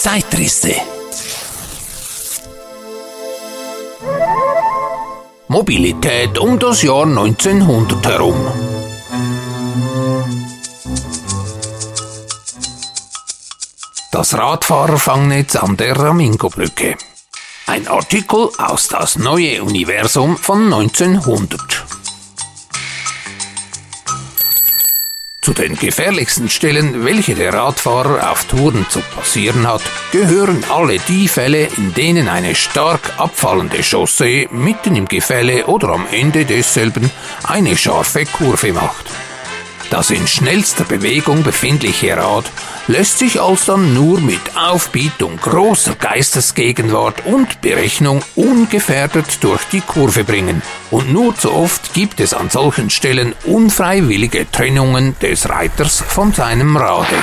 Zeitrisse. Mobilität um das Jahr 1900 herum. Das Radfahrerfangnetz an der Ramingo-Brücke. Ein Artikel aus das neue Universum von 1900. Zu den gefährlichsten Stellen, welche der Radfahrer auf Touren zu passieren hat, gehören alle die Fälle, in denen eine stark abfallende Chaussee mitten im Gefälle oder am Ende desselben eine scharfe Kurve macht. Das in schnellster Bewegung befindliche Rad lässt sich alsdann nur mit Aufbietung großer Geistesgegenwart und Berechnung ungefährdet durch die Kurve bringen. Und nur zu oft gibt es an solchen Stellen unfreiwillige Trennungen des Reiters von seinem Rade.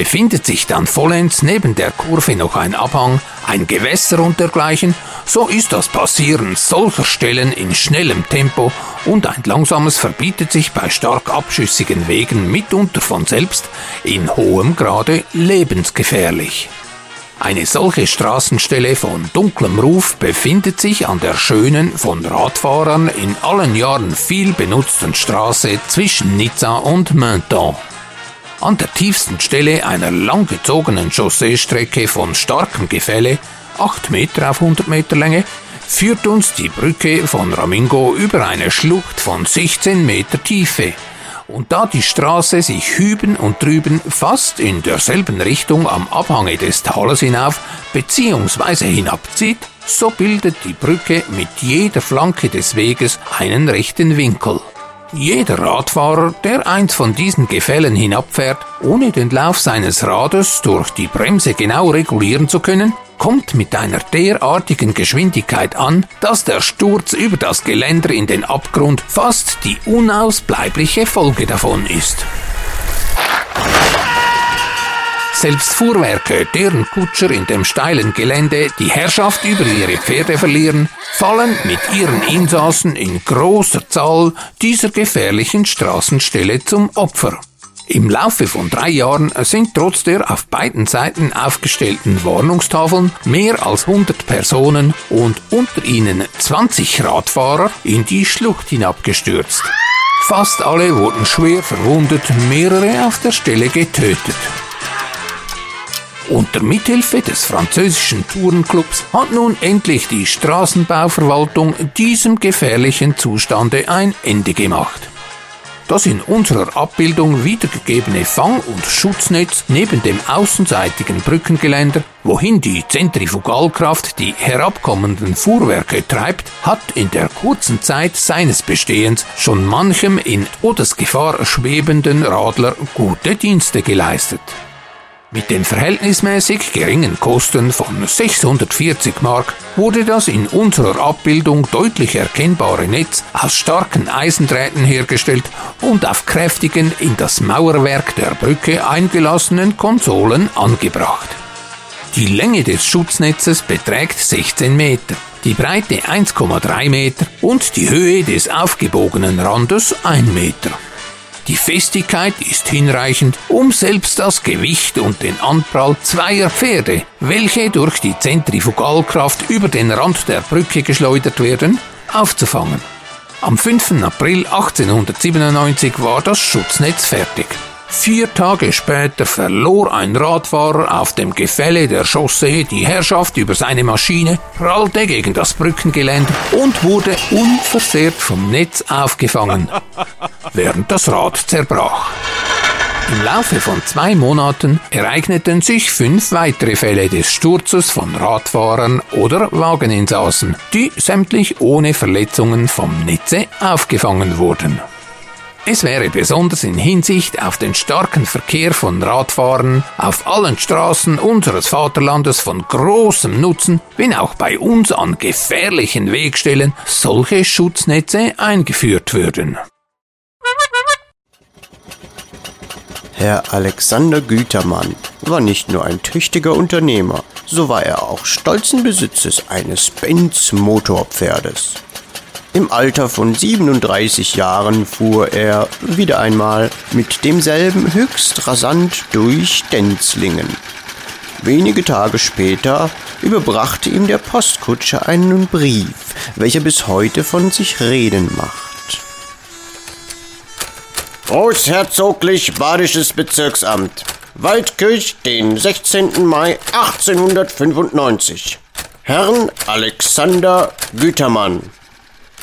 Befindet sich dann vollends neben der Kurve noch ein Abhang, ein Gewässer und dergleichen, so ist das Passieren solcher Stellen in schnellem Tempo und ein langsames verbietet sich bei stark abschüssigen Wegen mitunter von selbst in hohem Grade lebensgefährlich. Eine solche Straßenstelle von dunklem Ruf befindet sich an der schönen, von Radfahrern in allen Jahren viel benutzten Straße zwischen Nizza und Menton. An der tiefsten Stelle einer langgezogenen Chausseestrecke von starkem Gefälle, 8 Meter auf 100 Meter Länge, führt uns die Brücke von Ramingo über eine Schlucht von 16 Meter Tiefe. Und da die Straße sich hüben und drüben fast in derselben Richtung am Abhange des Tales hinauf bzw. hinabzieht, so bildet die Brücke mit jeder Flanke des Weges einen rechten Winkel. Jeder Radfahrer, der eins von diesen Gefällen hinabfährt, ohne den Lauf seines Rades durch die Bremse genau regulieren zu können, kommt mit einer derartigen Geschwindigkeit an, dass der Sturz über das Geländer in den Abgrund fast die unausbleibliche Folge davon ist. Selbst Fuhrwerke, deren Kutscher in dem steilen Gelände die Herrschaft über ihre Pferde verlieren, fallen mit ihren Insassen in großer Zahl dieser gefährlichen Straßenstelle zum Opfer. Im Laufe von drei Jahren sind trotz der auf beiden Seiten aufgestellten Warnungstafeln mehr als 100 Personen und unter ihnen 20 Radfahrer in die Schlucht hinabgestürzt. Fast alle wurden schwer verwundet, mehrere auf der Stelle getötet. Unter Mithilfe des französischen Tourenclubs hat nun endlich die Straßenbauverwaltung diesem gefährlichen Zustande ein Ende gemacht. Das in unserer Abbildung wiedergegebene Fang- und Schutznetz neben dem außenseitigen Brückengeländer, wohin die Zentrifugalkraft die herabkommenden Fuhrwerke treibt, hat in der kurzen Zeit seines Bestehens schon manchem in Todesgefahr schwebenden Radler gute Dienste geleistet. Mit den verhältnismäßig geringen Kosten von 640 Mark wurde das in unserer Abbildung deutlich erkennbare Netz aus starken Eisendrähten hergestellt und auf kräftigen in das Mauerwerk der Brücke eingelassenen Konsolen angebracht. Die Länge des Schutznetzes beträgt 16 Meter, die Breite 1,3 Meter und die Höhe des aufgebogenen Randes 1 Meter. Die Festigkeit ist hinreichend, um selbst das Gewicht und den Anprall zweier Pferde, welche durch die Zentrifugalkraft über den Rand der Brücke geschleudert werden, aufzufangen. Am 5. April 1897 war das Schutznetz fertig. Vier Tage später verlor ein Radfahrer auf dem Gefälle der Chaussee die Herrschaft über seine Maschine, prallte gegen das Brückengeländer und wurde unversehrt vom Netz aufgefangen, während das Rad zerbrach. Im Laufe von zwei Monaten ereigneten sich fünf weitere Fälle des Sturzes von Radfahrern oder Wageninsassen, die sämtlich ohne Verletzungen vom Netze aufgefangen wurden. Es wäre besonders in Hinsicht auf den starken Verkehr von Radfahrern auf allen Straßen unseres Vaterlandes von großem Nutzen, wenn auch bei uns an gefährlichen Wegstellen solche Schutznetze eingeführt würden. Herr Alexander Gütermann war nicht nur ein tüchtiger Unternehmer, so war er auch stolzen Besitzes eines Benz Motorpferdes. Im Alter von 37 Jahren fuhr er wieder einmal mit demselben höchst rasant durch Denzlingen. Wenige Tage später überbrachte ihm der Postkutscher einen Brief, welcher bis heute von sich reden macht. Großherzoglich Badisches Bezirksamt Waldkirch, den 16. Mai 1895 Herrn Alexander Gütermann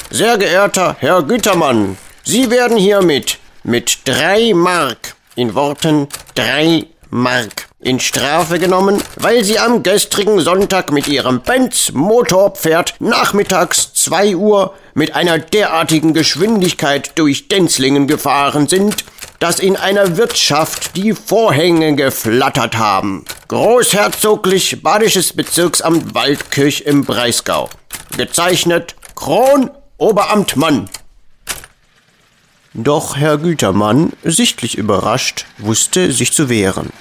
Sehr geehrter Herr Gütermann, Sie werden hiermit mit drei Mark, in Worten drei Mark in Strafe genommen, weil sie am gestrigen Sonntag mit ihrem Benz Motorpferd nachmittags zwei Uhr mit einer derartigen Geschwindigkeit durch Denzlingen gefahren sind, dass in einer Wirtschaft die Vorhänge geflattert haben. Großherzoglich Badisches Bezirksamt Waldkirch im Breisgau. Gezeichnet Kron Oberamtmann. Doch Herr Gütermann, sichtlich überrascht, wusste sich zu wehren.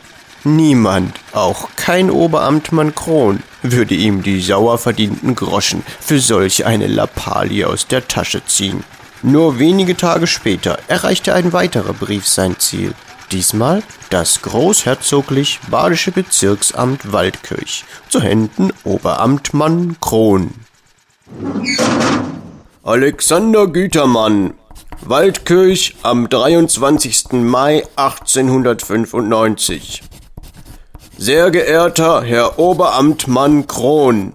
Niemand, auch kein Oberamtmann Kron, würde ihm die sauer verdienten Groschen für solch eine Lappalie aus der Tasche ziehen. Nur wenige Tage später erreichte ein weiterer Brief sein Ziel. Diesmal das großherzoglich badische Bezirksamt Waldkirch zu Händen Oberamtmann Kron. Alexander Gütermann, Waldkirch am 23. Mai 1895. Sehr geehrter Herr Oberamtmann Kron,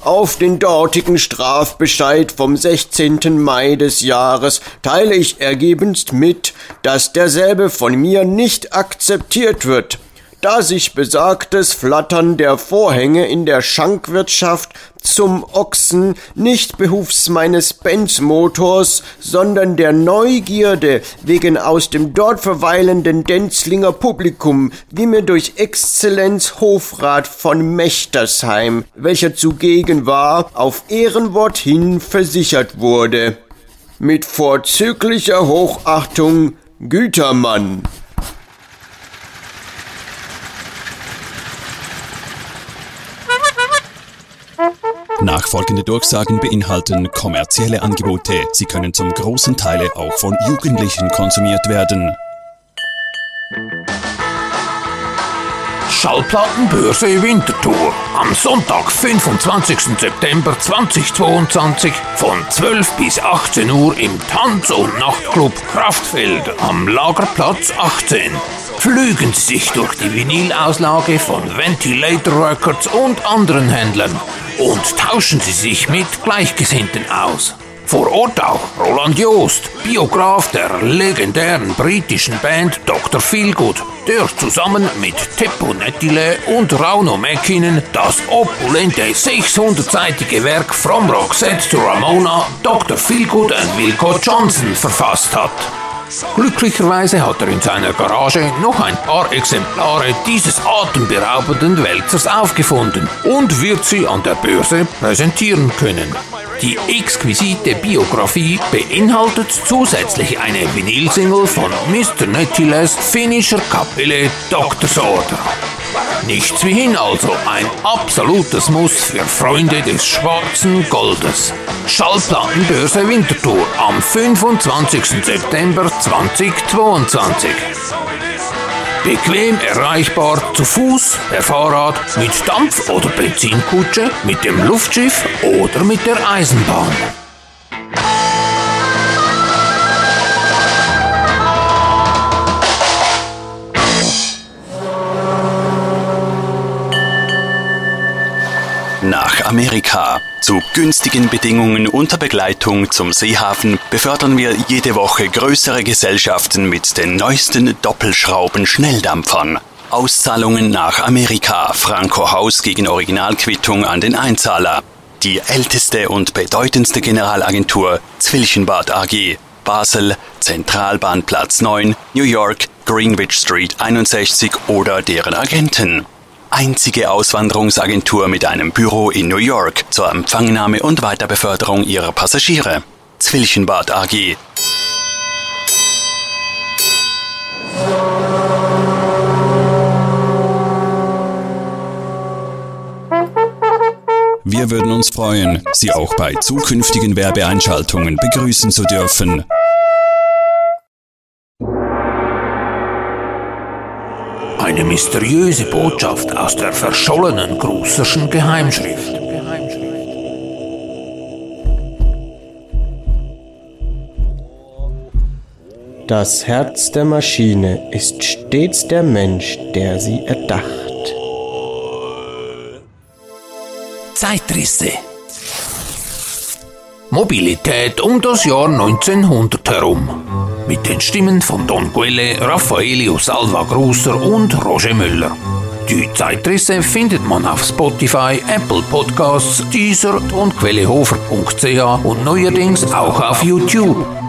auf den dortigen Strafbescheid vom 16. Mai des Jahres teile ich ergebenst mit, dass derselbe von mir nicht akzeptiert wird da sich besagtes Flattern der Vorhänge in der Schankwirtschaft zum Ochsen nicht behufs meines Benzmotors, sondern der Neugierde wegen aus dem dort verweilenden Denzlinger Publikum, wie mir durch Exzellenz Hofrat von Mechtersheim, welcher zugegen war, auf Ehrenwort hin versichert wurde. Mit vorzüglicher Hochachtung Gütermann. Nachfolgende Durchsagen beinhalten kommerzielle Angebote. Sie können zum großen Teil auch von Jugendlichen konsumiert werden. Schallplattenbörse Winterthur am Sonntag, 25. September 2022 von 12 bis 18 Uhr im Tanz- und Nachtclub Kraftfeld am Lagerplatz 18. Flügen Sie sich durch die Vinylauslage von Ventilator Records und anderen Händlern und tauschen Sie sich mit Gleichgesinnten aus. Vor Ort auch Roland Joost, Biograf der legendären britischen Band Dr. Feelgood, der zusammen mit Teppo Nettile und Rauno Mäkinen das opulente 600-seitige Werk From Roxette to Ramona Dr. Feelgood and Wilco Johnson verfasst hat. Glücklicherweise hat er in seiner Garage noch ein paar Exemplare dieses atemberaubenden Wälzers aufgefunden und wird sie an der Börse präsentieren können. Die exquisite Biografie beinhaltet zusätzlich eine Vinylsingle von Mr. Nettiles finnischer Kapelle Doctor's Order. Nichts wie hin also, ein absolutes Muss für Freunde des schwarzen Goldes. Schallplattenbörse Winterthur am 25. September 2022. Bequem erreichbar zu Fuß, per Fahrrad, mit Dampf- oder Benzinkutsche, mit dem Luftschiff oder mit der Eisenbahn. Nach Amerika. Zu günstigen Bedingungen unter Begleitung zum Seehafen befördern wir jede Woche größere Gesellschaften mit den neuesten Doppelschrauben-Schnelldampfern. Auszahlungen nach Amerika. Franco Haus gegen Originalquittung an den Einzahler. Die älteste und bedeutendste Generalagentur Zwilchenbad AG. Basel, Zentralbahnplatz 9, New York, Greenwich Street 61 oder deren Agenten einzige Auswanderungsagentur mit einem Büro in New York zur Empfangnahme und Weiterbeförderung ihrer Passagiere. Zwilchenbad AG. Wir würden uns freuen, Sie auch bei zukünftigen Werbeeinschaltungen begrüßen zu dürfen. Eine mysteriöse Botschaft aus der verschollenen Grusserschen Geheimschrift. Das Herz der Maschine ist stets der Mensch, der sie erdacht. Zeitrisse. Mobilität um das Jahr 1900 herum. Mit den Stimmen von Don Quelle, Raffaelio Salva Grusser und Roger Müller. Die Zeitrisse findet man auf Spotify, Apple Podcasts, Deezer und quellehofer.ch und neuerdings auch auf YouTube.